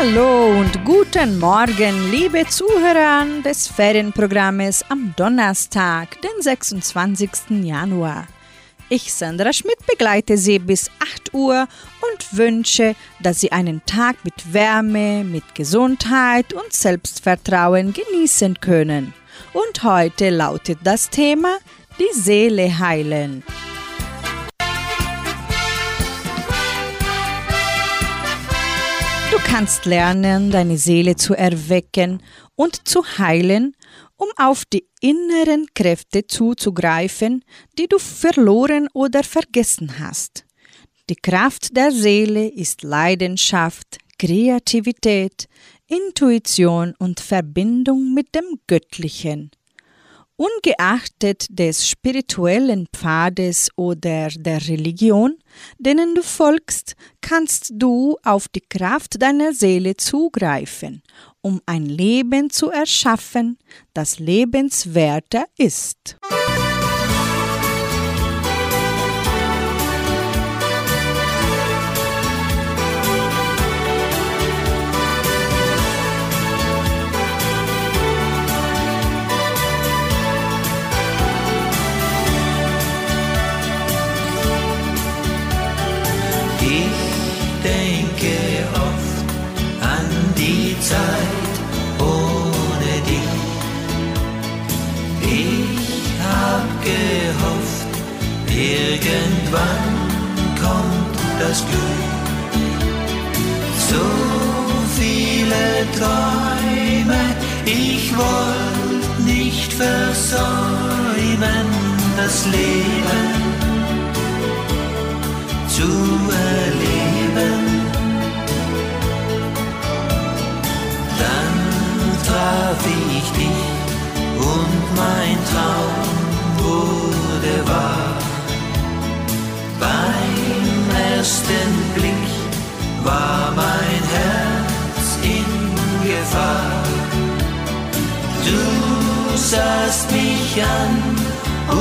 Hallo und guten Morgen, liebe Zuhörer des Ferienprogrammes am Donnerstag, den 26. Januar. Ich, Sandra Schmidt, begleite Sie bis 8 Uhr und wünsche, dass Sie einen Tag mit Wärme, mit Gesundheit und Selbstvertrauen genießen können. Und heute lautet das Thema die Seele heilen. Kannst lernen, deine Seele zu erwecken und zu heilen, um auf die inneren Kräfte zuzugreifen, die du verloren oder vergessen hast. Die Kraft der Seele ist Leidenschaft, Kreativität, Intuition und Verbindung mit dem Göttlichen. Ungeachtet des spirituellen Pfades oder der Religion, denen du folgst, kannst du auf die Kraft deiner Seele zugreifen, um ein Leben zu erschaffen, das lebenswerter ist. Zeit ohne dich. Ich hab gehofft, irgendwann kommt das Glück. So viele Träume, ich wollte nicht versäumen, das Leben Traum wurde wahr. Beim ersten Blick war mein Herz in Gefahr. Du sahst mich an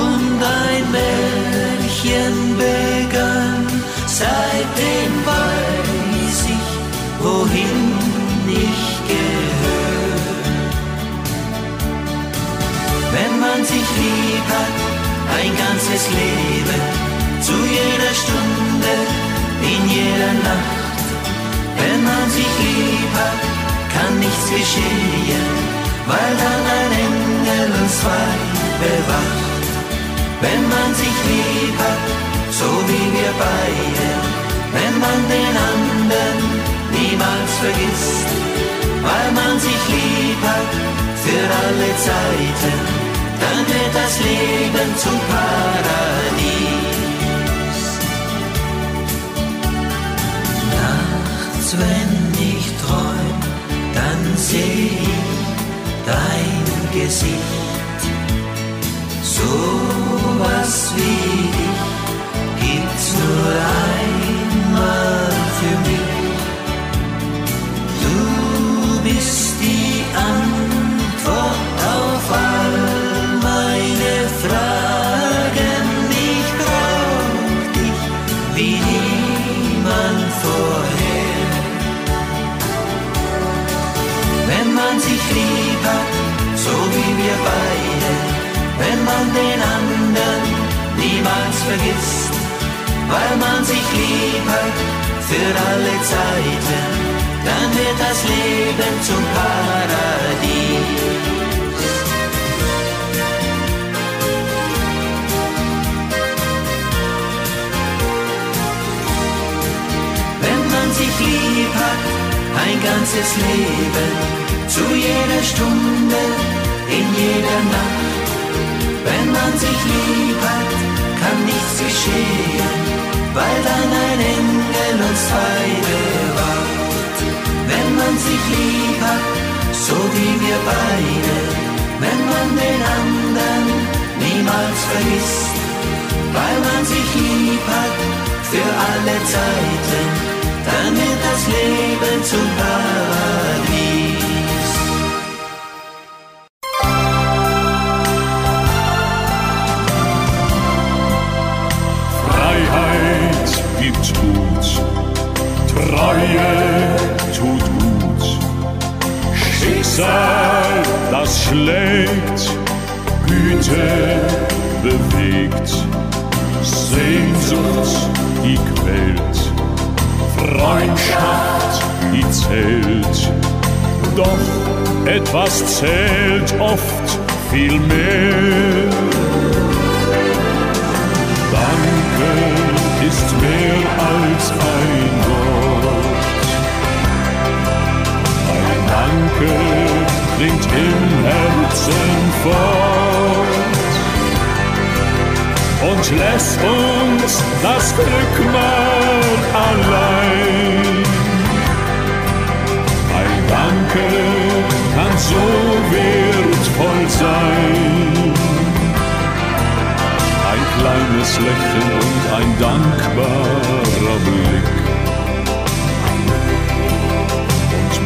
und ein Märchen begann. Seitdem weiß ich, wohin man sich lieb hat, ein ganzes Leben, zu jeder Stunde, in jeder Nacht. Wenn man sich lieb hat, kann nichts geschehen, weil dann ein Engel uns zwei bewacht. Wenn man sich lieb hat, so wie wir beide, wenn man den anderen niemals vergisst, weil man sich lieb hat für alle Zeiten, dann wird das Leben zum Paradies. Nachts, wenn ich träum, dann seh ich dein Gesicht. So was wie dich gibt's nur einmal für mich. Man sich lieb hat, so wie wir beide, wenn man den anderen niemals vergisst, weil man sich lieb hat für alle Zeiten, dann wird das Leben zum Paradies. Wenn man sich lieb hat, ein ganzes Leben, zu jeder Stunde, in jeder Nacht. Wenn man sich lieb hat, kann nichts geschehen, weil dann ein Engel uns zwei bewacht. Wenn man sich lieb hat, so wie wir beide, wenn man den anderen niemals vergisst, weil man sich lieb hat für alle Zeiten, dann wird das Leben zum Paradies. Schicksal, das schlägt, Güte bewegt, Sehnsucht, die quält, Freundschaft, die zählt. Doch etwas zählt oft viel mehr. Danke ist mehr als ein Wort. Ein Danke klingt im Herzen fort und lässt uns das Glück mal allein. Ein Danke kann so wertvoll sein. Ein kleines Lächeln und ein dankbarer Blick.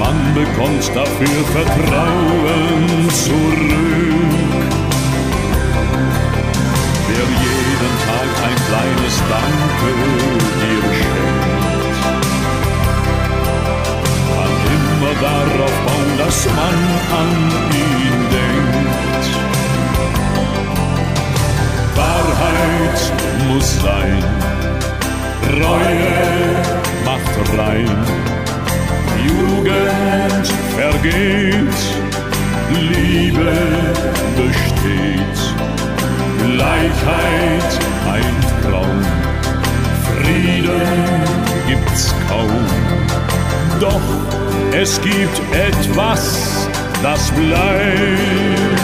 Man bekommt dafür Vertrauen zurück. Wer jeden Tag ein kleines Danke dir schenkt, kann immer darauf bauen, dass man an ihn denkt. Wahrheit muss sein, Reue macht rein, Jugend vergeht, Liebe besteht, Gleichheit ein Traum, Frieden gibt's kaum, doch es gibt etwas, das bleibt.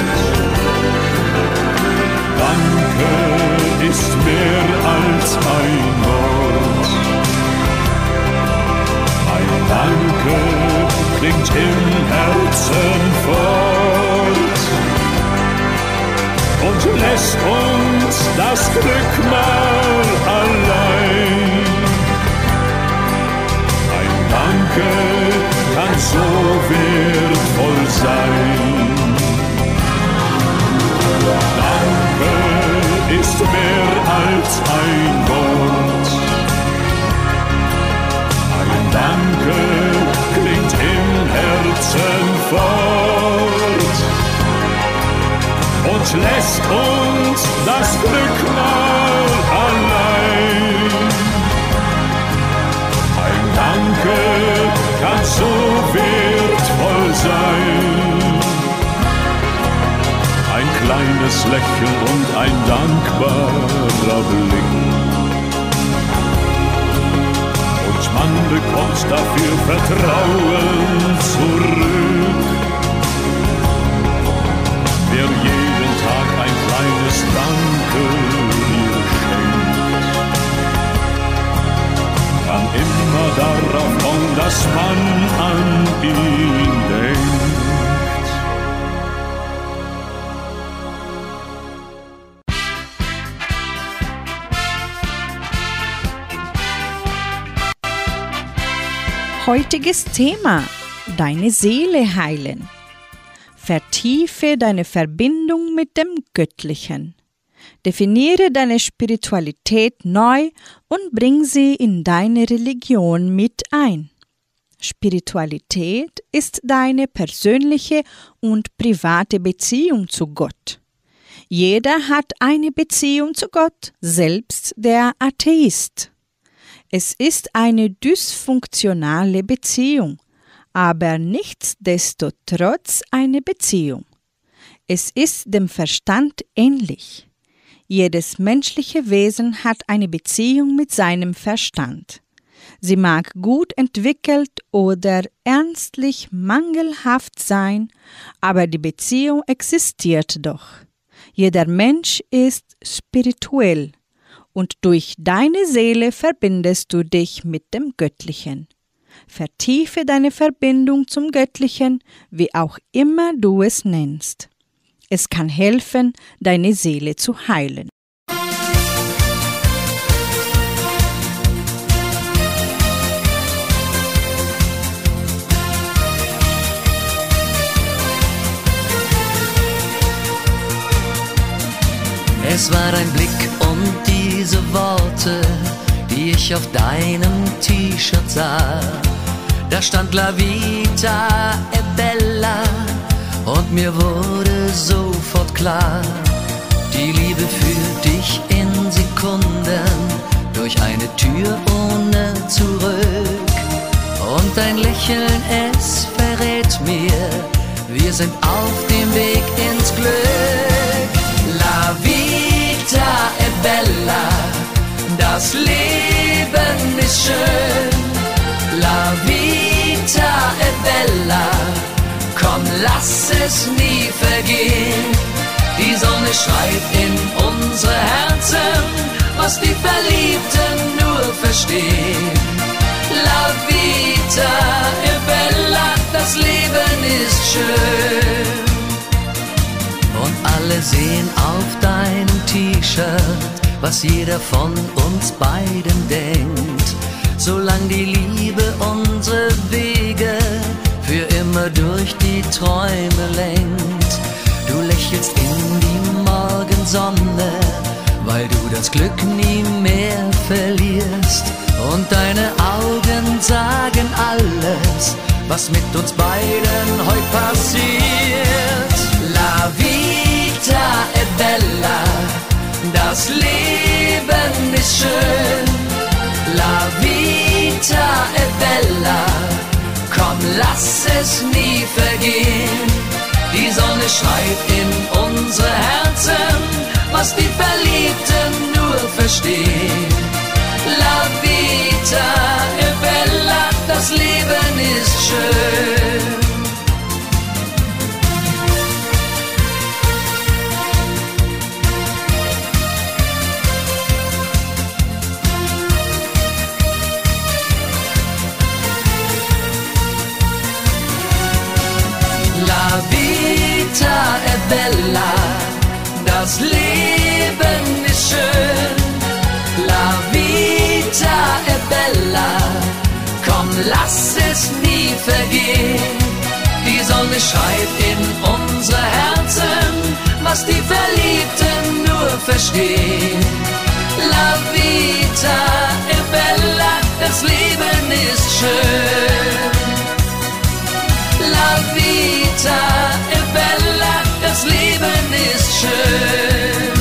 Danke ist mehr als ein Wort. Danke klingt im Herzen fort und lässt uns das Glück mal allein. Ein Danke kann so wertvoll sein. Danke ist mehr als ein Wort. Klingt im Herzen fort und lässt uns das Glück mal allein. Ein Danke kann so wertvoll sein. Ein kleines Lächeln und ein dankbarer Blick. Man bekommt dafür Vertrauen zurück. Wer jeden Tag ein kleines Danke dir schenkt, kann immer darauf bauen, dass man an ihn denkt. Heutiges Thema: Deine Seele heilen. Vertiefe deine Verbindung mit dem Göttlichen. Definiere deine Spiritualität neu und bring sie in deine Religion mit ein. Spiritualität ist deine persönliche und private Beziehung zu Gott. Jeder hat eine Beziehung zu Gott, selbst der Atheist. Es ist eine dysfunktionale Beziehung, aber nichtsdestotrotz eine Beziehung. Es ist dem Verstand ähnlich. Jedes menschliche Wesen hat eine Beziehung mit seinem Verstand. Sie mag gut entwickelt oder ernstlich mangelhaft sein, aber die Beziehung existiert doch. Jeder Mensch ist spirituell und durch deine Seele verbindest du dich mit dem Göttlichen. Vertiefe deine Verbindung zum Göttlichen, wie auch immer du es nennst. Es kann helfen, deine Seele zu heilen. Es war ein Blick diese Worte, die ich auf deinem T-Shirt sah. Da stand La Vita e Bella Und mir wurde sofort klar, die Liebe führt dich in Sekunden durch eine Tür ohne zurück. Und dein Lächeln, es verrät mir, wir sind auf dem Weg ins Glück. La vita è bella, das Leben ist schön. La vita è bella, komm, lass es nie vergehen. Die Sonne schreibt in unsere Herzen, was die Verliebten nur verstehen. La vita è bella, das Leben ist schön. Und alle sehen auf deinem T-Shirt, was jeder von uns beiden denkt. Solang die Liebe unsere Wege für immer durch die Träume lenkt. Du lächelst in die Morgensonne, weil du das Glück nie mehr verlierst. Und deine Augen sagen alles, was mit uns beiden heute passiert. La vita das Leben ist schön. La vita è bella, komm, lass es nie vergehen. Die Sonne schreibt in unsere Herzen, was die Verliebten nur verstehen. La vita è bella, das Leben ist schön. Vita è bella, das Leben ist schön. La vita è bella, komm, lass es nie vergehen. Die Sonne schreibt in unsere Herzen, was die Verliebten nur verstehen. La vita è bella, das Leben ist schön. La vita è bella, das Leben ist schön.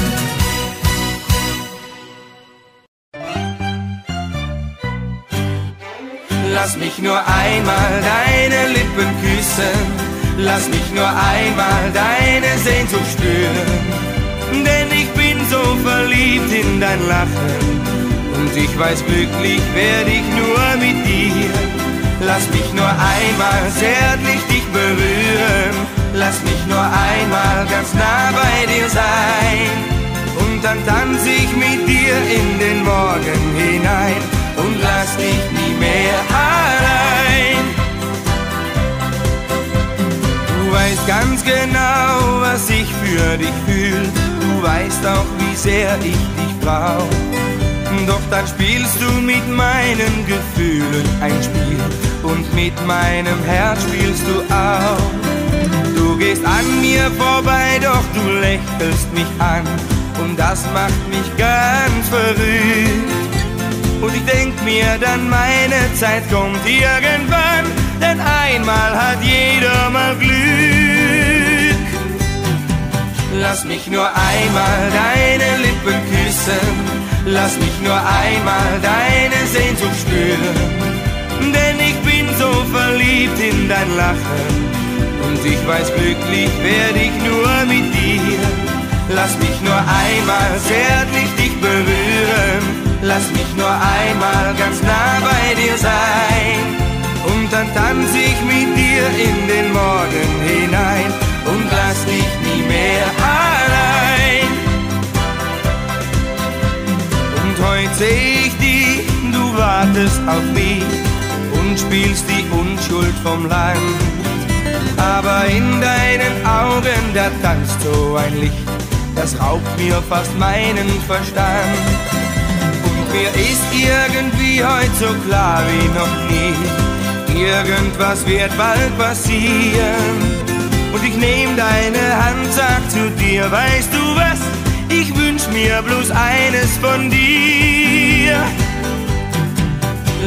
Lass mich nur einmal deine Lippen küssen, lass mich nur einmal deine Sehnsucht spüren. Denn ich bin so verliebt in dein Lachen und ich weiß, glücklich werde ich nur mit dir. Lass mich nur einmal zärtlich dich berühren, lass mich nur einmal ganz nah bei dir sein. Und dann tanze ich mit dir in den Morgen hinein und lass dich nie mehr allein. Du weißt ganz genau, was ich für dich fühl. Du weißt auch, wie sehr ich dich brauch. Doch dann spielst du mit meinen Gefühlen ein Spiel und mit meinem Herz spielst du auch. Du gehst an mir vorbei, doch du lächelst mich an und das macht mich ganz verrückt. Und ich denk mir dann, meine Zeit kommt irgendwann, denn einmal hat jeder mal Glück. Lass mich nur einmal deine Lippen küssen, lass mich nur einmal deine Sehnsucht spüren, denn ich bin so verliebt in dein Lachen und ich weiß, glücklich werde ich nur mit dir. Lass mich nur einmal zärtlich dich berühren, lass mich nur einmal ganz nah bei dir sein. Und dann tanze ich mit dir in den Morgen hinein und lass dich nie mehr allein. Und heute seh ich dich, du wartest auf mich und spielst die Unschuld vom Land. Aber in deinen Augen, da tanzt so ein Licht, das raubt mir fast meinen Verstand. Und mir ist irgendwie heute so klar wie noch nie, irgendwas wird bald passieren. Und ich nehm deine Hand, sag zu dir, weißt du was, ich wünsch mir bloß eines von dir.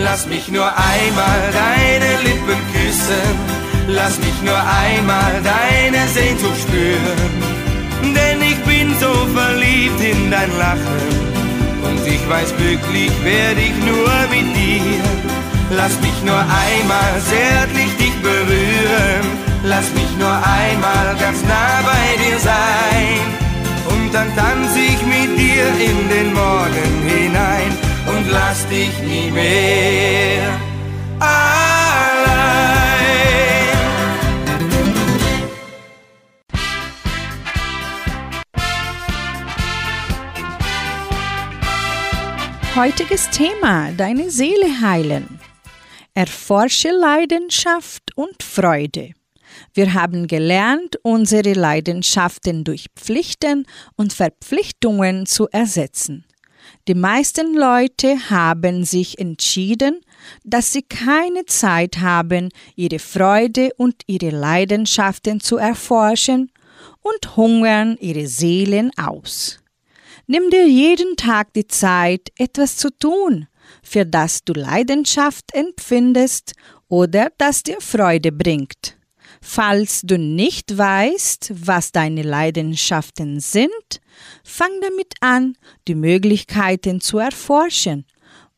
Lass mich nur einmal deine Lippen küssen, Lass mich nur einmal deine Sehnsucht spüren, denn ich bin so verliebt in dein Lachen und ich weiß glücklich werde ich nur mit dir. Lass mich nur einmal zärtlich dich berühren, lass mich nur einmal ganz nah bei dir sein. Und dann tanz ich mit dir in den Morgen hinein und lass dich nie mehr allein. Heutiges Thema, deine Seele heilen. Erforsche Leidenschaft und Freude. Wir haben gelernt, unsere Leidenschaften durch Pflichten und Verpflichtungen zu ersetzen. Die meisten Leute haben sich entschieden, dass sie keine Zeit haben, ihre Freude und ihre Leidenschaften zu erforschen und hungern ihre Seelen aus. Nimm dir jeden Tag die Zeit, etwas zu tun, für das du Leidenschaft empfindest oder das dir Freude bringt. Falls du nicht weißt, was deine Leidenschaften sind, fang damit an, die Möglichkeiten zu erforschen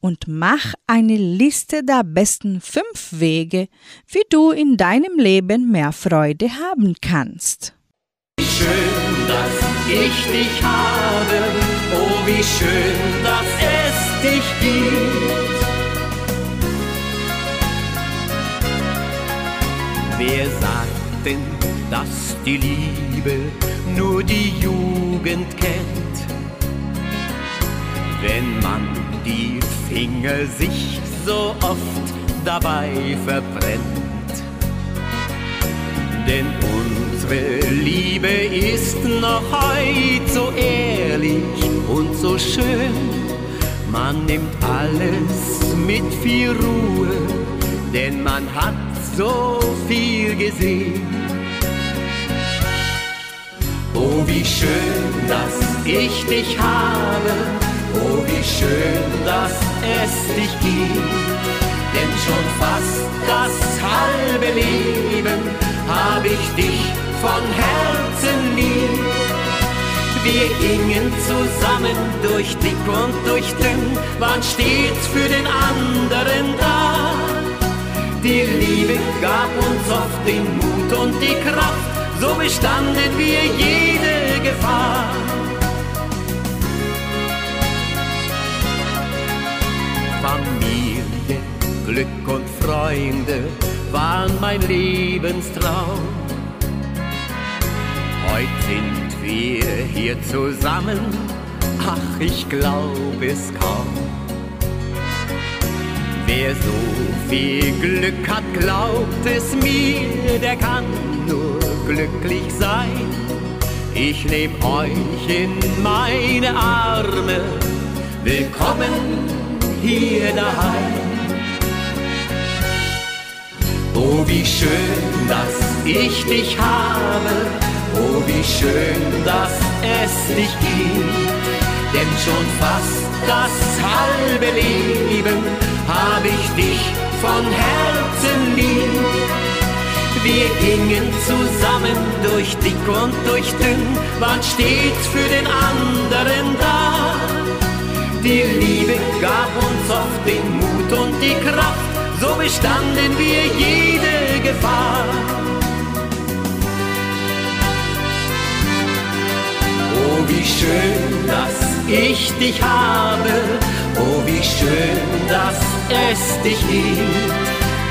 und mach eine Liste der besten fünf Wege, wie du in deinem Leben mehr Freude haben kannst. Schön, ich dich habe, oh wie schön, dass es dich gibt. Wer sagt denn, dass die Liebe nur die Jugend kennt? Wenn man die Finger sich so oft dabei verbrennt. Denn unsere Liebe ist noch heut so ehrlich und so schön. Man nimmt alles mit viel Ruhe, denn man hat so viel gesehen. Oh, wie schön, dass ich dich habe. Oh, wie schön, dass es dich gibt. Denn schon fast das halbe Leben hab ich dich von Herzen lieb. Wir gingen zusammen durch dick und durch dünn, waren stets für den anderen da. Die Liebe gab uns oft den Mut und die Kraft, so bestanden wir jede Gefahr. Familie, Glück und Freunde waren mein Lebenstraum. Heute sind wir hier zusammen, ach, ich glaub es kaum. Wer so viel Glück hat, glaubt es mir, der kann nur glücklich sein. Ich nehm euch in meine Arme, willkommen hier daheim. Oh, wie schön, dass ich dich habe, oh, wie schön, dass es dich gibt. Denn schon fast das halbe Leben hab ich dich von Herzen lieb. Wir gingen zusammen durch dick und durch dünn, waren stets für den anderen da. Die Liebe gab uns oft den Mut und die Kraft, so bestanden wir jede Gefahr. Wie schön, dass ich dich habe, oh, wie schön, dass es dich gibt,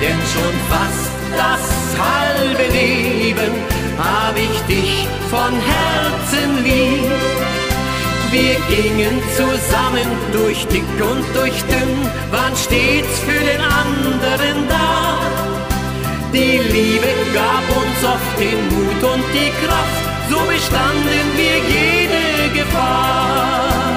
denn schon fast das halbe Leben hab ich dich von Herzen lieb. Wir gingen zusammen durch dick und durch dünn, waren stets für den anderen da. Die Liebe gab uns oft den Mut und die Kraft, so bestanden wir jede Gefahr.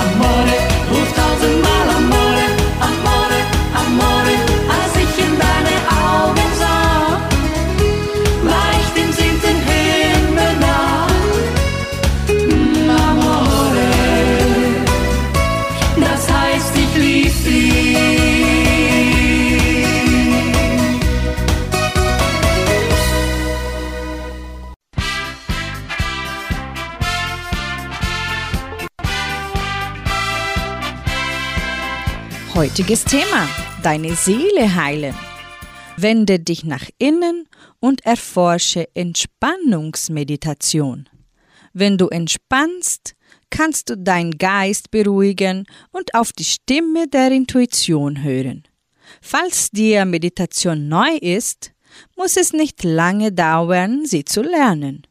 Amore, Heutiges Thema: Deine Seele heilen. Wende dich nach innen und erforsche Entspannungsmeditation. Wenn du entspannst, kannst du deinen Geist beruhigen und auf die Stimme der Intuition hören. Falls dir Meditation neu ist, muss es nicht lange dauern, sie zu lernen.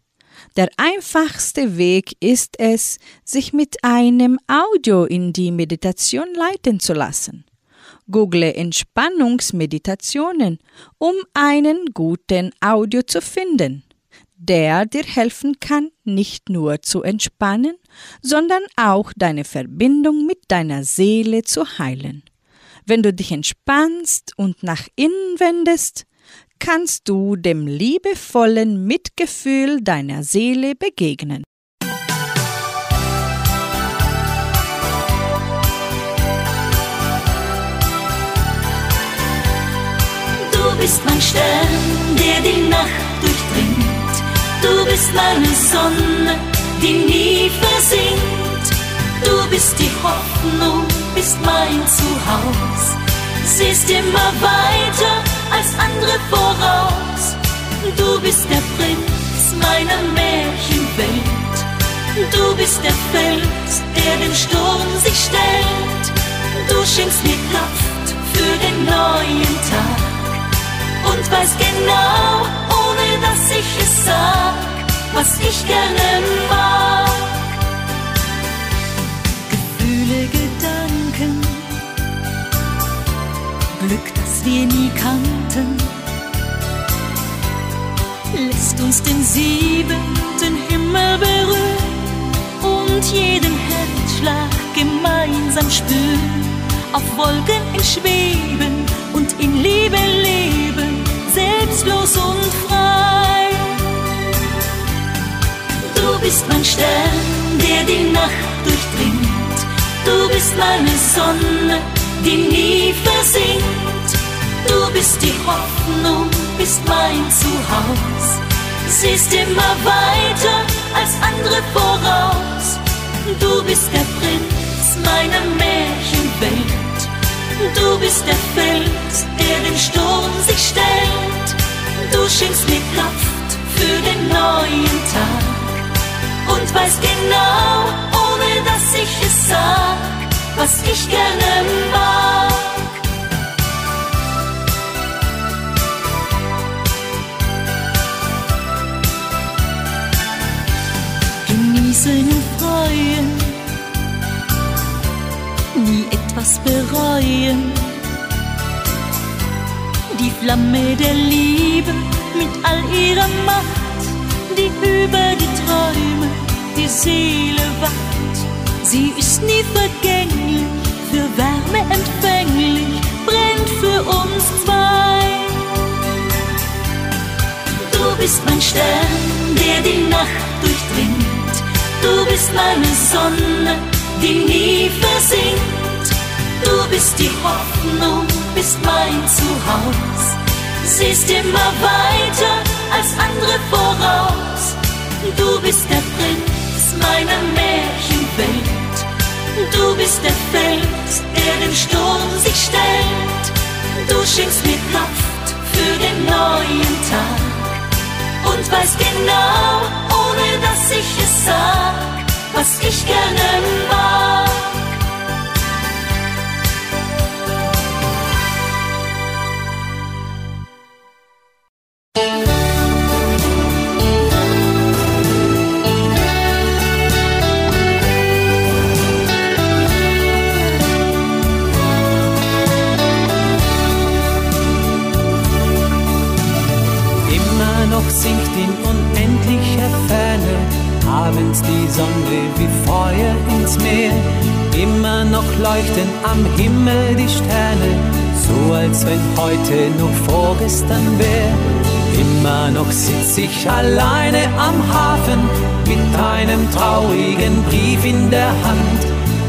Der einfachste Weg ist es, sich mit einem Audio in die Meditation leiten zu lassen. Google Entspannungsmeditationen, um einen guten Audio zu finden, der dir helfen kann, nicht nur zu entspannen, sondern auch deine Verbindung mit deiner Seele zu heilen. Wenn du dich entspannst und nach innen wendest, kannst du dem liebevollen Mitgefühl deiner Seele begegnen. Bist mein Stern, der die Nacht durchdringt. Du bist meine Sonne, die nie versinkt. Du bist die Hoffnung, bist mein Zuhause. Siehst immer weiter als andere voraus. Du bist der Prinz meiner Märchenwelt. Du bist der Fels, der dem Sturm sich stellt. Du schenkst mir Kraft für den neuen Tag und weiß genau, ohne dass ich es sag, was ich gerne mag. Gefühle, Gedanken, Glück, das wir nie kannten, lässt uns den siebenten Himmel berühren und jeden Herzschlag gemeinsam spüren, auf Wolken in Schweben und in Liebe bedingungslos und frei. Du bist mein Stern, der die Nacht durchdringt. Du bist meine Sonne, die nie versinkt. Du bist die Hoffnung, bist mein Zuhause. Siehst immer weiter als andere voraus. Du bist der Prinz meiner Märchenwelt. Du bist der Fels, der dem Sturm sich stellt. Du schenkst mir Kraft für den neuen Tag und weißt genau, ohne dass ich es sag, was ich gerne mag. Genießen und freuen, nie etwas bereuen. Die Flamme der Liebe mit all ihrer Macht, die über die Träume die Seele wacht. Sie ist nie vergänglich, für Wärme empfänglich, brennt für uns zwei. Du bist mein Stern, der die Nacht durchdringt. Du bist meine Sonne, die nie versinkt. Du bist die Hoffnung, bist mein Zuhause. Siehst immer weiter als andere voraus. Du bist der Prinz meiner Märchenwelt. Du bist der Fels, der dem Sturm sich stellt. Du schenkst mir Kraft für den neuen Tag und weiß genau, ohne dass ich es sag, was ich gerne mag. Am Himmel die Sterne, so als wenn heute noch vorgestern wär. Immer noch sitz ich alleine am Hafen mit einem traurigen Brief in der Hand.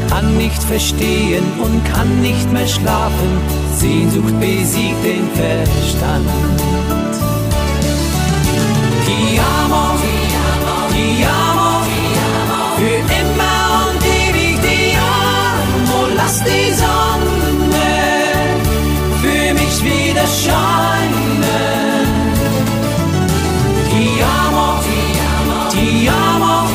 Kann nicht verstehen und kann nicht mehr schlafen, Sehnsucht besiegt den Verstand. Ti amo, die Sonne für mich wieder scheinen. Ti amo, ti amo,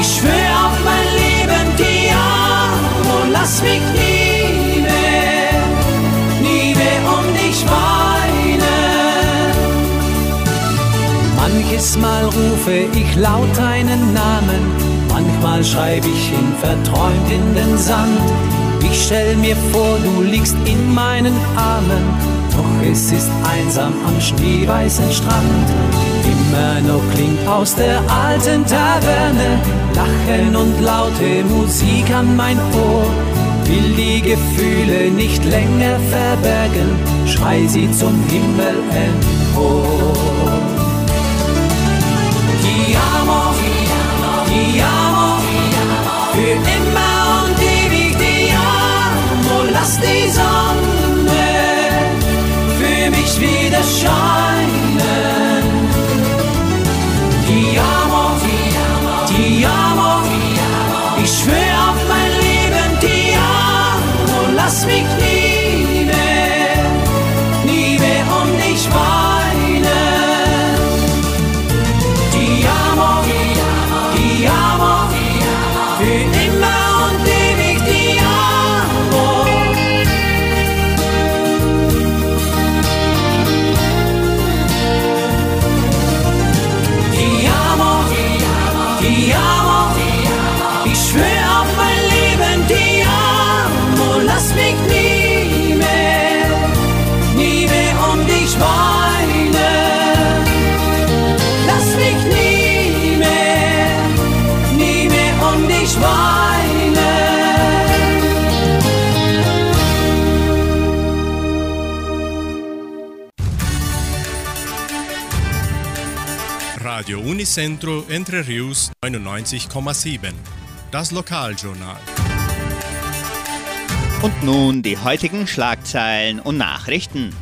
ich schwör auf mein Leben, ti amo. Lass mich nie mehr, nie mehr um dich weinen. Manches Mal rufe ich laut deinen Namen, manchmal schreibe ich ihn verträumt in den Sand. Ich stell mir vor, du liegst in meinen Armen, doch es ist einsam am schneeweißen Strand. Immer noch klingt aus der alten Taverne Lachen und laute Musik an mein Ohr. Will die Gefühle nicht länger verbergen, schrei sie zum Himmel empor. Ti amo, ti amo, für immer Lass die Sonne für mich wieder scheinen. Ti amo, ti amo, ich schwör auf mein Leben, ti amo. Lass mich nie mehr, nie mehr um dich weinen. Ti amo, ti amo, Schweine. Radio Unicentro Entre Rius 99,7. Das Lokaljournal. Und nun die heutigen Schlagzeilen und Nachrichten.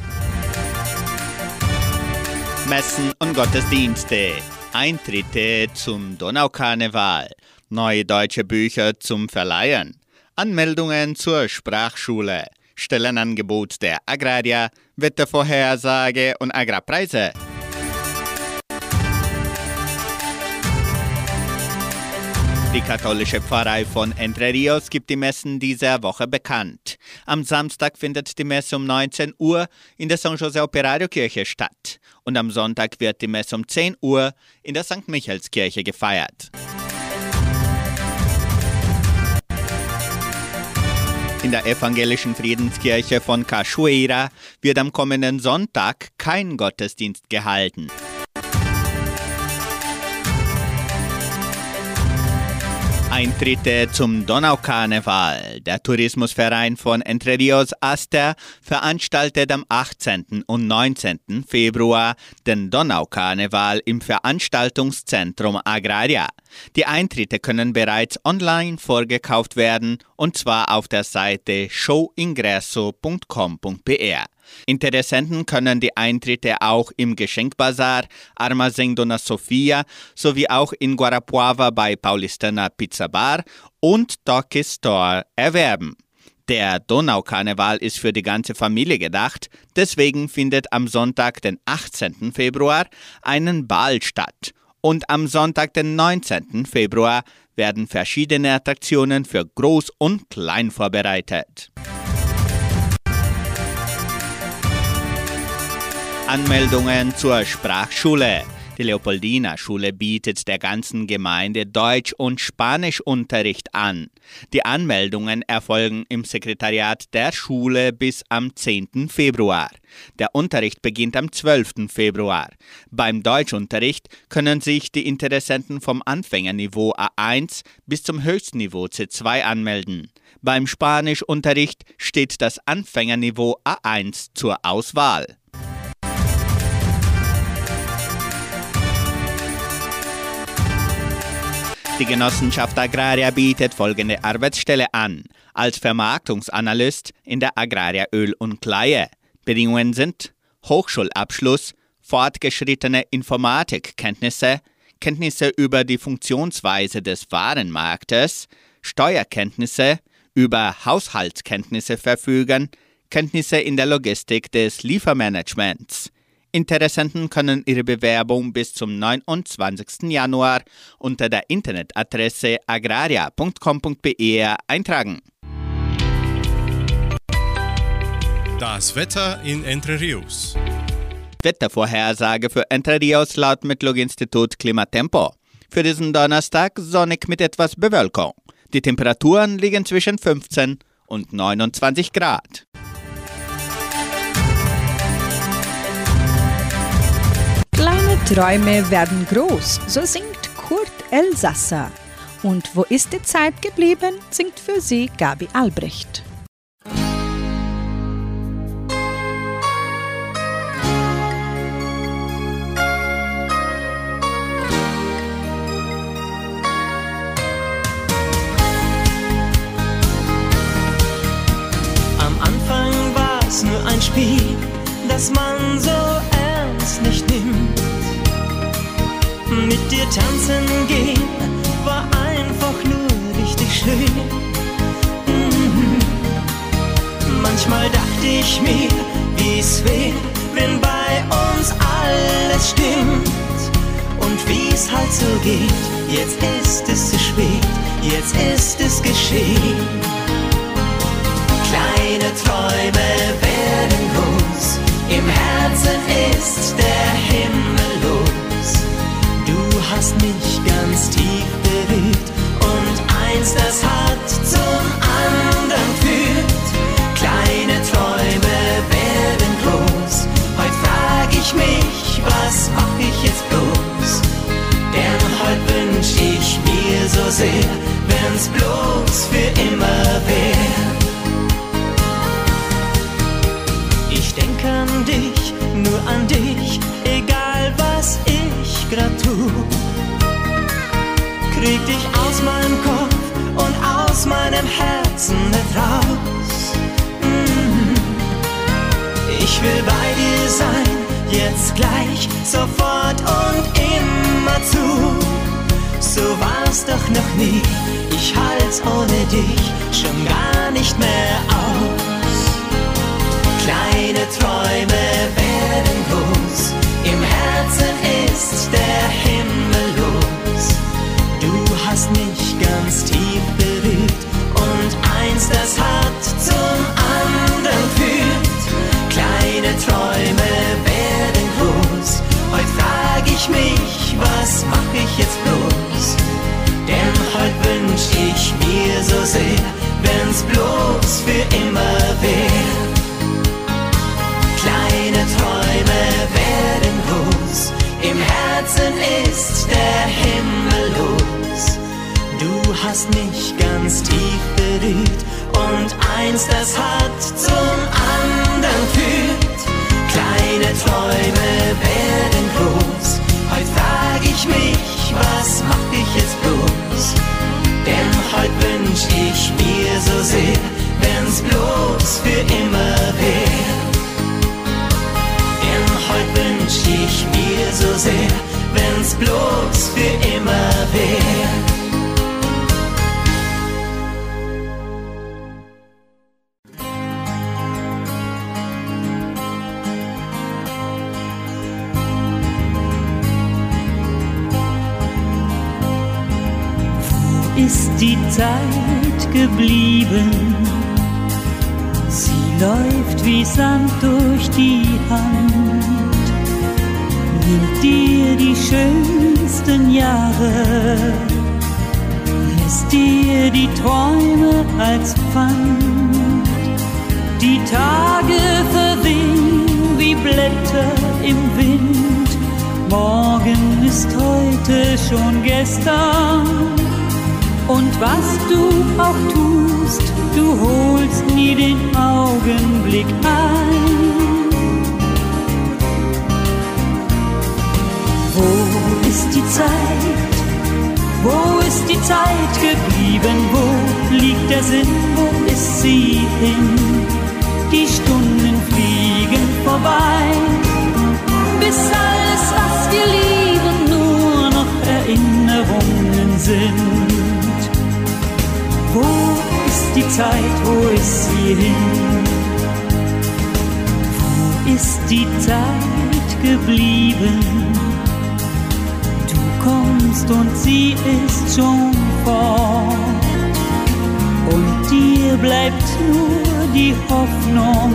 Messen und Gottesdienste. Eintritte zum Donaukarneval. Neue deutsche Bücher zum Verleihen. Anmeldungen zur Sprachschule. Stellenangebot der Agraria. Wettervorhersage und Agrarpreise. Die katholische Pfarrei von Entre Rios gibt die Messen dieser Woche bekannt. Am Samstag findet die Messe um 19 Uhr in der San Jose Operario Kirche statt und am Sonntag wird die Messe um 10 Uhr in der St. Michaelskirche gefeiert. In der evangelischen Friedenskirche von Cachoeira wird am kommenden Sonntag kein Gottesdienst gehalten. Eintritte zum Donaukarneval. Der Tourismusverein von Entre Rios Aster veranstaltet am 18. und 19. Februar den Donaukarneval im Veranstaltungszentrum Agraria. Die Eintritte können bereits online vorgekauft werden und zwar auf der Seite showingresso.com.br. Interessenten können die Eintritte auch im Geschenkbazar Armazém Dona Sofia sowie auch in Guarapuava bei Paulistana Pizza Bar und Doki Store erwerben. Der Donaukarneval ist für die ganze Familie gedacht, deswegen findet am Sonntag, den 18. Februar, einen Ball statt. Und am Sonntag, den 19. Februar, werden verschiedene Attraktionen für Groß und Klein vorbereitet. Anmeldungen zur Sprachschule. Die Leopoldina Schule bietet der ganzen Gemeinde Deutsch- und Spanischunterricht an. Die Anmeldungen erfolgen im Sekretariat der Schule bis am 10. Februar. Der Unterricht beginnt am 12. Februar. Beim Deutschunterricht können sich die Interessenten vom Anfängerniveau A1 bis zum Höchstniveau C2 anmelden. Beim Spanischunterricht steht das Anfängerniveau A1 zur Auswahl. Die Genossenschaft Agraria bietet folgende Arbeitsstelle an. Als Vermarktungsanalyst in der Agraria Öl und Kleie. Bedingungen sind Hochschulabschluss, fortgeschrittene Informatikkenntnisse, Kenntnisse über die Funktionsweise des Warenmarktes, Steuerkenntnisse, über Haushaltskenntnisse verfügen, Kenntnisse in der Logistik des Liefermanagements. Interessenten können ihre Bewerbung bis zum 29. Januar unter der Internetadresse agraria.com.br eintragen. Das Wetter in Entre Rios. Wettervorhersage für Entre Rios laut Metlog-Institut Klimatempo. Für diesen Donnerstag sonnig mit etwas Bewölkung. Die Temperaturen liegen zwischen 15 und 29 Grad. Träume werden groß, so singt Kurt Elsasser. Und wo ist die Zeit geblieben, singt für sie Gabi Albrecht. Am Anfang war's nur ein Spiel, das man so dir tanzen gehen war einfach nur richtig schön. Mhm. Manchmal dachte ich mir, wie's wär, wenn bei uns alles stimmt. Und wie's halt so geht, jetzt ist es zu spät, jetzt ist es geschehen. Kleine Träume werden groß, im Herzen ist der Himmel hast mich ganz tief berührt und eins, das hat zum anderen führt. Kleine Träume werden groß, heute frag ich mich, was mach ich jetzt bloß? Denn heute wünsch ich mir so sehr, wenn's bloß für Krieg dich aus meinem Kopf und aus meinem Herzen nicht raus. Mhm. Ich will bei dir sein, jetzt gleich, sofort und immer zu. So war's doch noch nie, ich halt's ohne dich schon gar nicht mehr aus. Kleine Träume werden groß, im Herzen ist der Himmel Jahre, lässt dir die Träume als Pfand. Die Tage verwehen wie Blätter im Wind, morgen ist heute schon gestern. Und was du auch tust, du holst nie den Augenblick ein. Wo ist die Zeit? Wo ist die Zeit geblieben? Wo liegt der Sinn? Wo ist sie hin? Die Stunden fliegen vorbei, bis alles, was wir lieben, nur noch Erinnerungen sind. Wo ist die Zeit, wo ist sie hin? Wo ist die Zeit geblieben? Kommst und sie ist schon fort. Und dir bleibt nur die Hoffnung.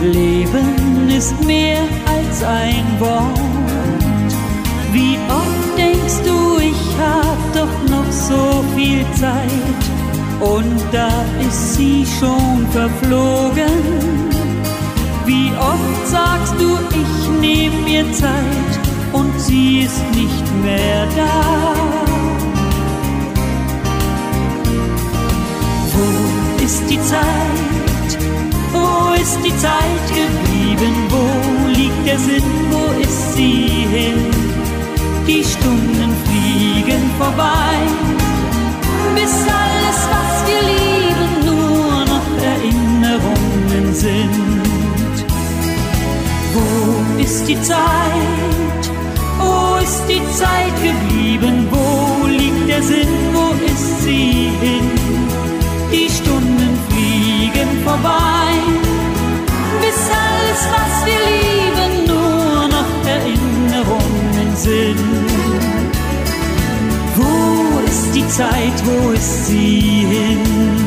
Leben ist mehr als ein Wort. Wie oft denkst du, ich hab doch noch so viel Zeit und da ist sie schon verflogen. Wie oft sagst du, ich nehm mir Zeit und sie ist nicht mehr da. Wo ist die Zeit? Wo ist die Zeit geblieben? Wo liegt der Sinn? Wo ist sie hin? Die Stunden fliegen vorbei, bis alles, was wir lieben, nur noch Erinnerungen sind. Wo ist die Zeit? Wo ist die Zeit geblieben? Wo liegt der Sinn? Wo ist sie hin? Die Stunden fliegen vorbei, bis alles, was wir lieben, nur noch Erinnerungen sind. Wo ist die Zeit, wo ist sie hin?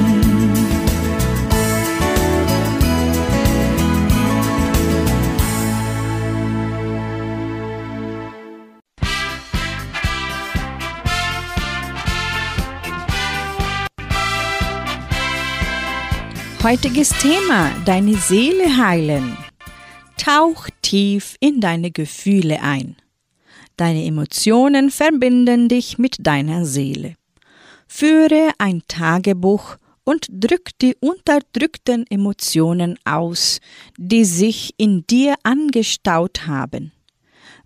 Heutiges Thema, deine Seele heilen. Tauch tief in deine Gefühle ein. Deine Emotionen verbinden dich mit deiner Seele. Führe ein Tagebuch und drück die unterdrückten Emotionen aus, die sich in dir angestaut haben.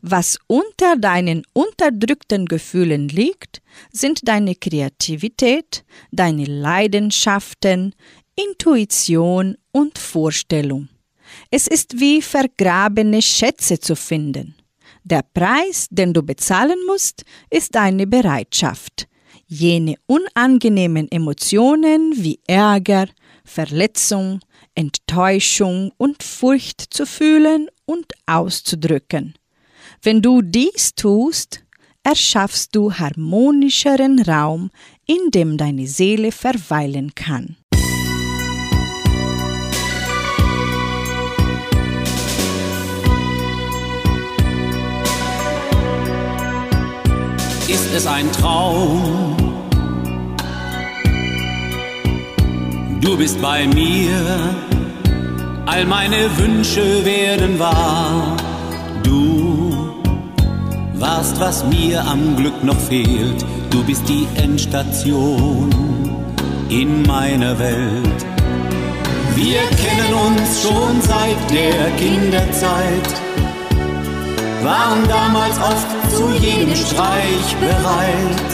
Was unter deinen unterdrückten Gefühlen liegt, sind deine Kreativität, deine Leidenschaften, Intuition und Vorstellung. Es ist wie vergrabene Schätze zu finden. Der Preis, den du bezahlen musst, ist deine Bereitschaft, jene unangenehmen Emotionen wie Ärger, Verletzung, Enttäuschung und Furcht zu fühlen und auszudrücken. Wenn du dies tust, erschaffst du harmonischeren Raum, in dem deine Seele verweilen kann. Ist es ein Traum? Du bist bei mir, all meine Wünsche werden wahr. Du warst, was mir am Glück noch fehlt. Du bist die Endstation in meiner Welt. Wir kennen uns schon seit der Kinderzeit, waren damals oft zu jedem Streich bereit.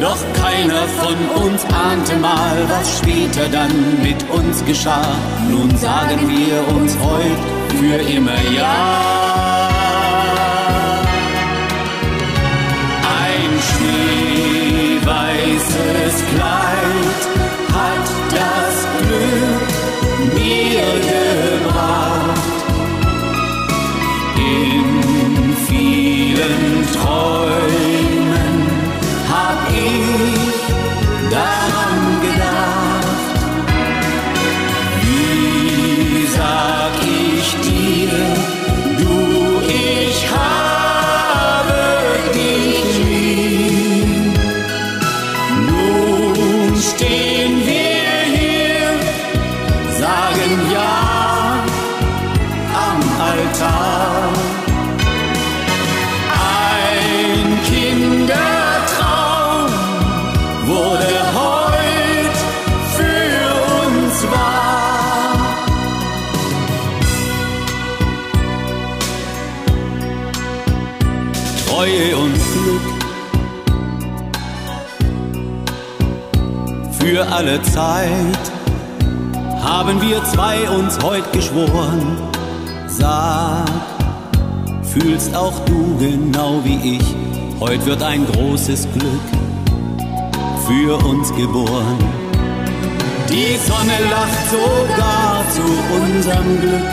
Doch keiner von uns ahnte mal, was später dann mit uns geschah. Nun sagen wir uns heute für immer Ja. Zeit haben wir zwei uns heut geschworen. Sag, fühlst auch du genau wie ich, heut wird ein großes Glück für uns geboren. Die Sonne lacht sogar zu unserem Glück,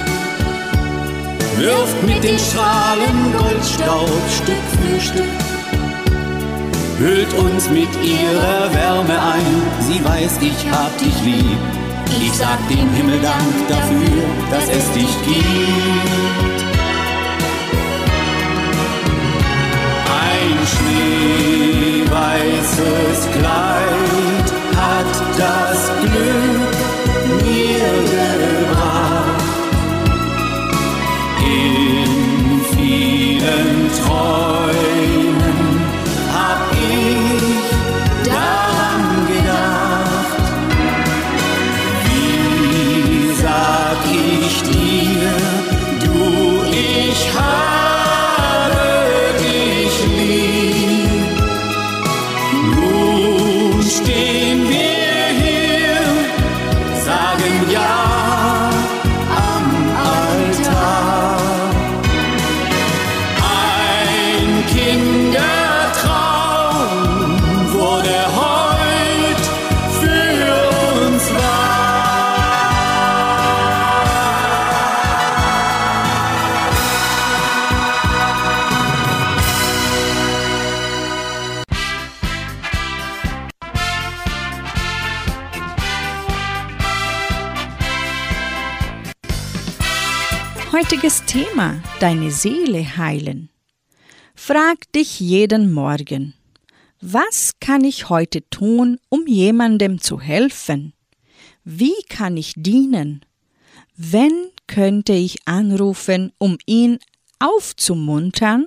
wirft mit den Strahlen Goldstaub Stück für Stück, hüllt uns mit ihrer Wärme ein. Sie weiß, ich hab dich lieb. Ich sag dem Himmel Dank dafür, dass es dich gibt. Ein schneeweißes Kleid Deine Seele heilen. Frag dich jeden Morgen, was kann ich heute tun, um jemandem zu helfen? Wie kann ich dienen? Wen könnte ich anrufen, um ihn aufzumuntern?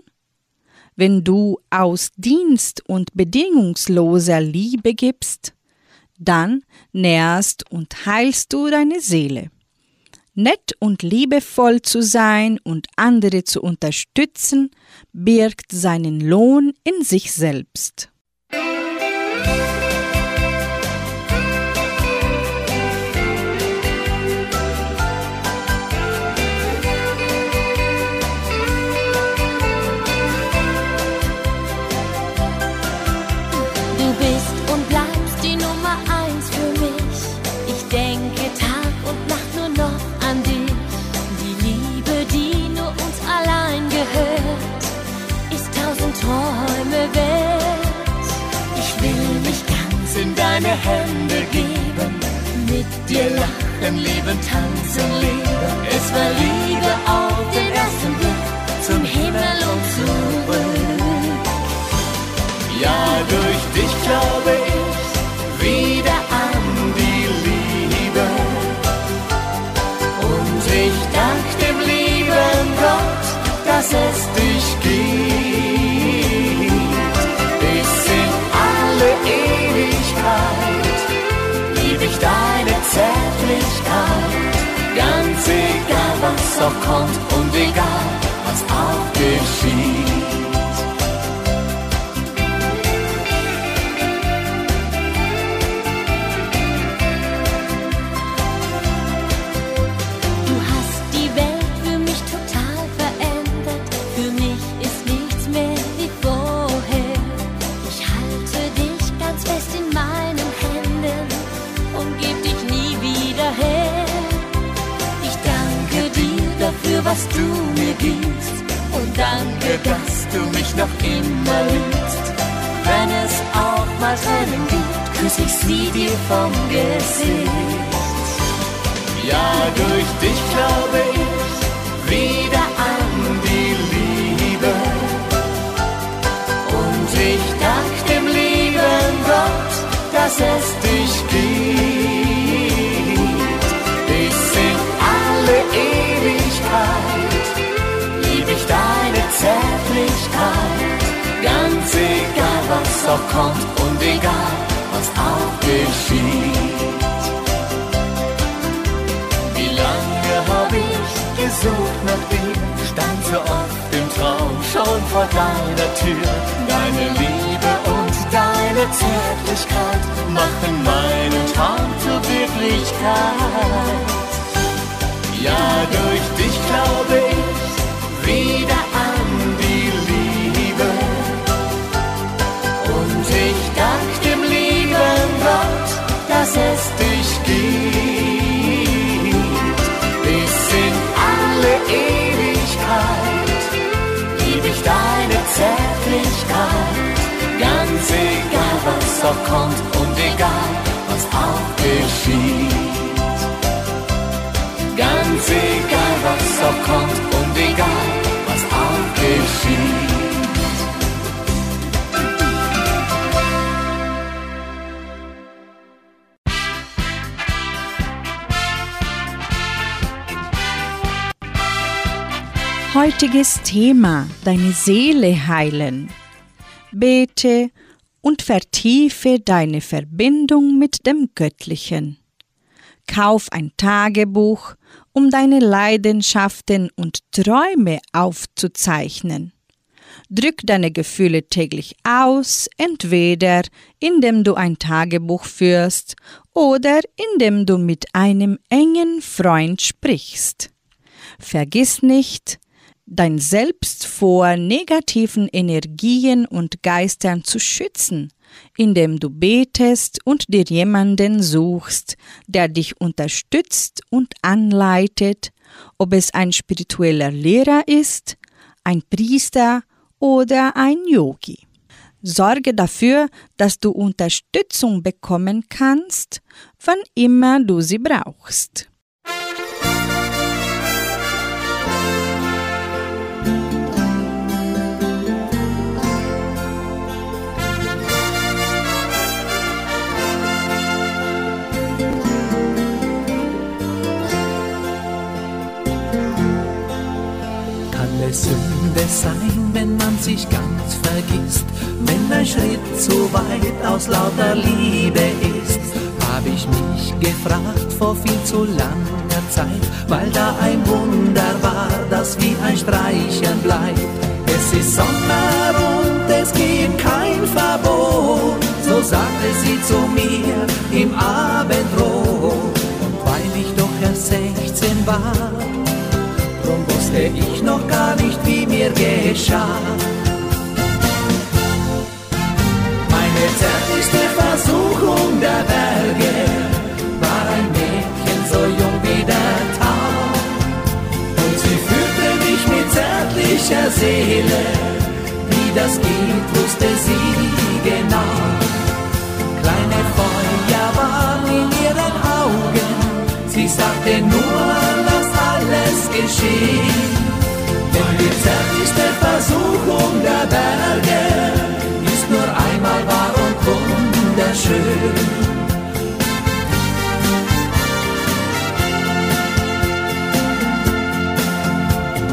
Wenn du aus Dienst und bedingungsloser Liebe gibst, dann nährst und heilst du deine Seele. Nett und liebevoll zu sein und andere zu unterstützen, birgt seinen Lohn in sich selbst. Kommt und egal, was auch geschieht. Wie lange hab ich gesucht nach dir, stand so oft im Traum schon vor deiner Tür. Deine Liebe und deine Zärtlichkeit machen meinen Traum zur Wirklichkeit. Ja, durch dich glaube ich wieder deine Zärtlichkeit. Ganz egal, was auch kommt und egal, was auch geschieht. Ganz egal, was auch kommt und egal, was auch geschieht. Heutiges Thema: Deine Seele heilen. Bete und vertiefe deine Verbindung mit dem Göttlichen. Kauf ein Tagebuch, um deine Leidenschaften und Träume aufzuzeichnen. Drück deine Gefühle täglich aus, entweder indem du ein Tagebuch führst oder indem du mit einem engen Freund sprichst. Vergiss nicht, dein Selbst vor negativen Energien und Geistern zu schützen, indem du betest und dir jemanden suchst, der dich unterstützt und anleitet, ob es ein spiritueller Lehrer ist, ein Priester oder ein Yogi. Sorge dafür, dass du Unterstützung bekommen kannst, wann immer du sie brauchst. Kann es Sünde sein, wenn man sich ganz vergisst, wenn ein Schritt zu weit aus lauter Liebe ist? Hab ich mich gefragt vor viel zu lange langer Zeit, weil da ein Wunder war, das wie ein Streichen bleibt. Es ist Sommer und es gibt kein Verbot, so sagte sie zu mir im Abendrot. Und weil ich doch erst 16 war, drum wusste ich noch gar nicht, wie mir geschah. Meine zärtlichste Versuchung der Berge war ein Mädchen so jung wie der Tag. Und sie führte mich mit zärtlicher Seele, wie das geht, wusste sie genau. Kleine Feuer waren in ihren Augen, sie sagte nur, geschehen. Denn die zärtlichste Versuchung der Berge ist nur einmal wahr und wunderschön.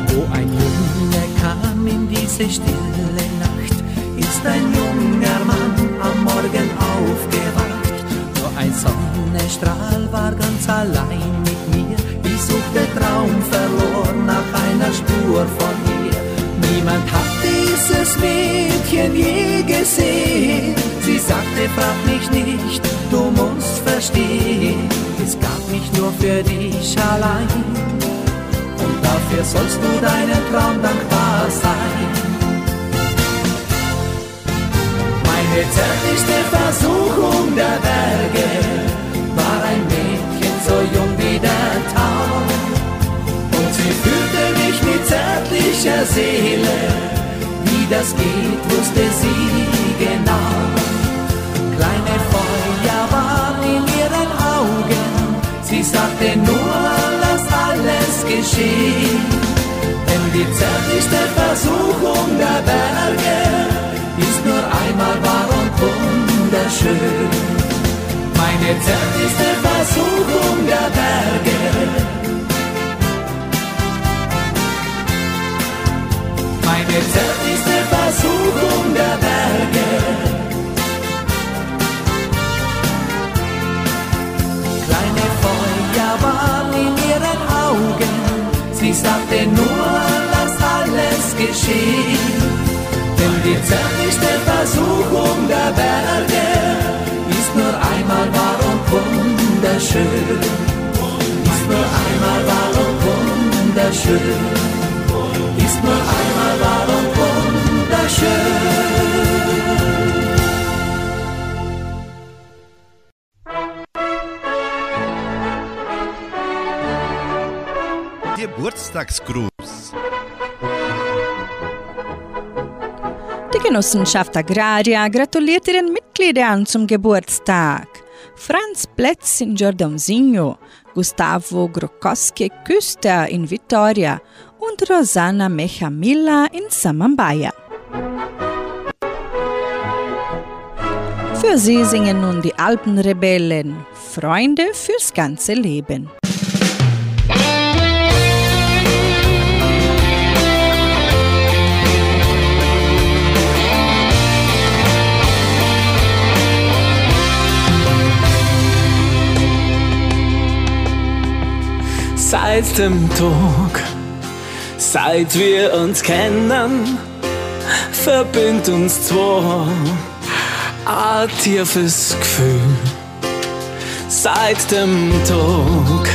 Wo ein Junge kam in diese stille Nacht, ist ein junger Mann am Morgen aufgewacht. Nur ein Sonnenstrahl war ganz allein Spur von ihr. Niemand hat dieses Mädchen je gesehen. Sie sagte, frag mich nicht, du musst verstehen. Es gab mich nur für dich allein. Und dafür sollst du deinem Traum dankbar sein. Meine zärtlichste Versuchung der Berge mich mit zärtlicher Seele, wie das geht, wusste sie genau. Kleine Feuer waren in ihren Augen, sie sagte nur, lass alles geschehen. Denn die zärtlichste Versuchung der Berge ist nur einmal wahr und wunderschön. Meine zärtlichste Versuchung der Berge. Meine zärtlichste Versuchung der Berge. Kleine Feuer waren in ihren Augen, sie sagte nur, lass alles geschehen. Denn die zärtlichste Versuchung der Berge ist nur einmal wahr und wunderschön. Ist nur einmal wahr und wunderschön. Ist nur einmal wahr und wunderschön. Geburtstagsgruß. Die Genossenschaft Agraria gratuliert ihren Mitgliedern zum Geburtstag. Franz Plätz in Giordãozinho, Gustavo Grokowski Küster in Vitoria und Rosanna Mechamilla in Samambaia. Für sie singen nun die Alpenrebellen Freunde fürs ganze Leben. Seit dem Tag, seit wir uns kennen, verbindet uns zwei ein tiefes Gefühl. Seit dem Tag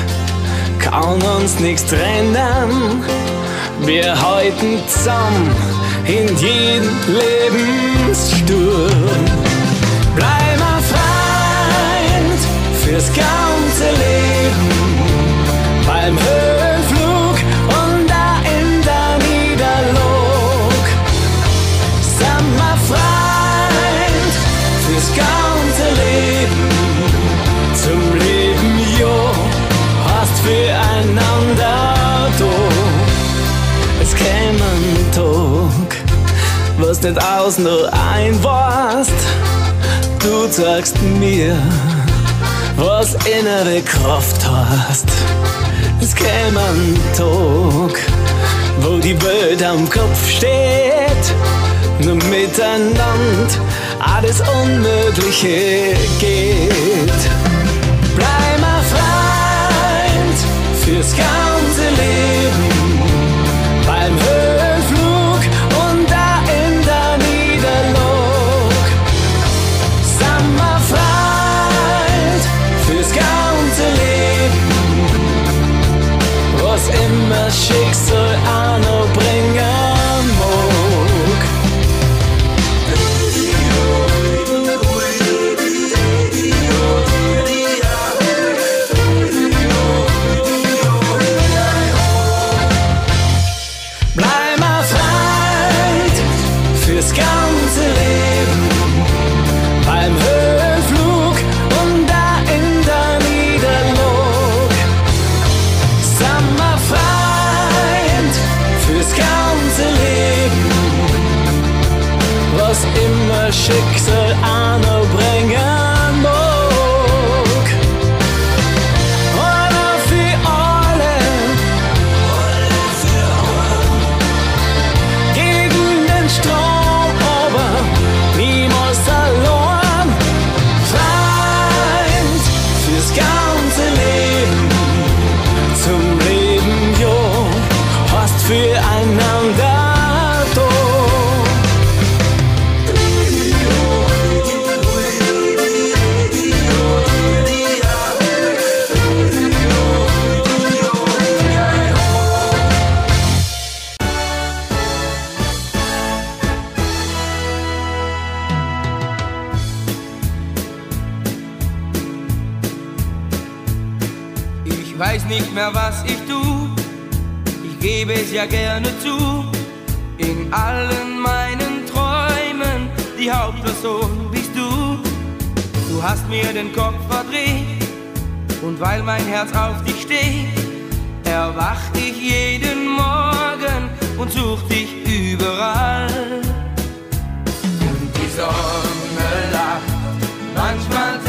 kann uns nichts trennen. Wir halten zusammen in jedem Lebenssturm. Bleib ein Freund fürs ganze Leben. Beim Höhenflug nicht aus nur ein warst. Du sagst mir, was innere Kraft hast. Es käme ein Tag, wo die Welt am Kopf steht, nur miteinander alles Unmögliche geht. nicht mehr, was ich tu. Ich gebe es ja gerne zu. In allen meinen Träumen, die Hauptperson bist du. Du hast mir den Kopf verdreht. Und weil mein Herz auf dich steht, erwach ich jeden Morgen und such dich überall. Und die Sonne lacht manchmal.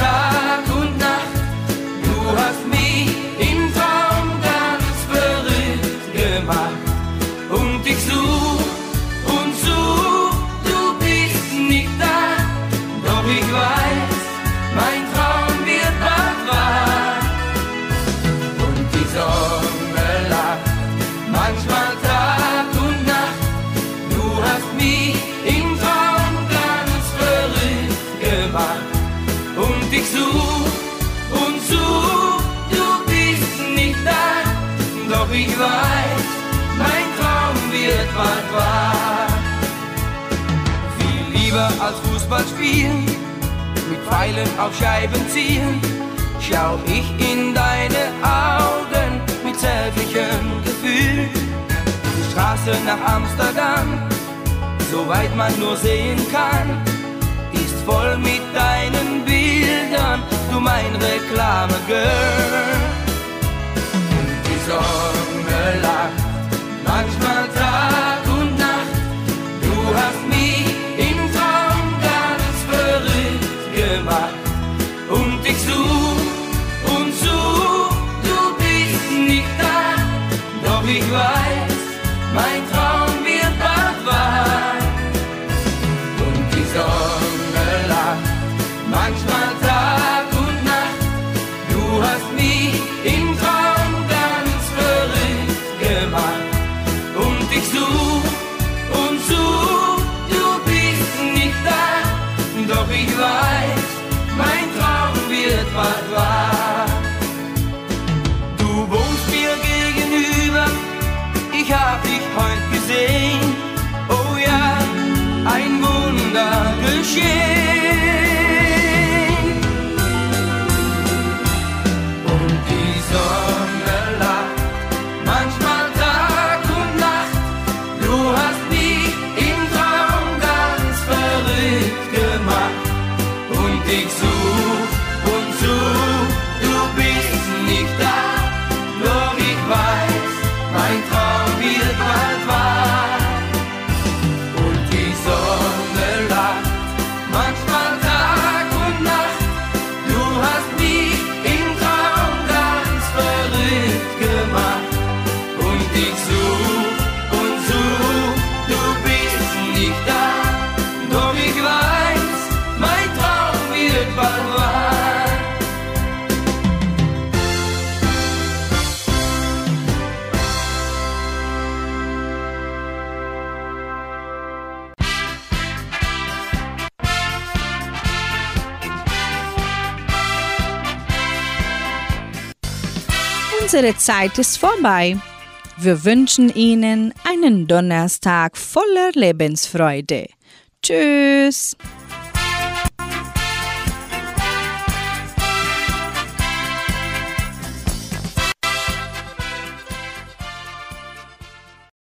niemand war. Viel lieber als Fußball spielen, mit Pfeilen auf Scheiben ziehen, schau ich in deine Augen mit zärtlichem Gefühl. Die Straße nach Amsterdam, soweit man nur sehen kann, ist voll mit deinen Bildern, du mein Reklame-Girl. Die Sonne lacht manchmal da. Unsere Zeit ist vorbei. Wir wünschen Ihnen einen Donnerstag voller Lebensfreude. Tschüss!